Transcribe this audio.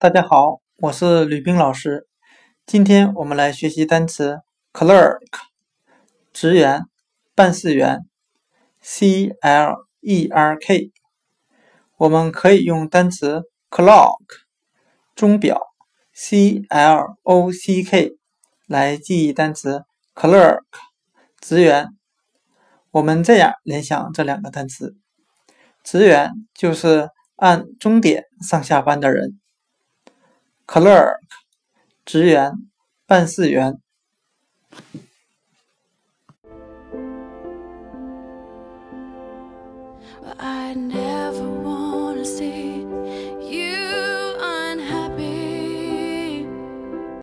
大家好，我是吕冰老师。今天我们来学习单词 clerk，职员、办事员，c l e r k。我们可以用单词 clock，钟表，c l o c k 来记忆单词 clerk，职员。我们这样联想这两个单词：职员就是按钟点上下班的人。clerk 职员办事员。爱你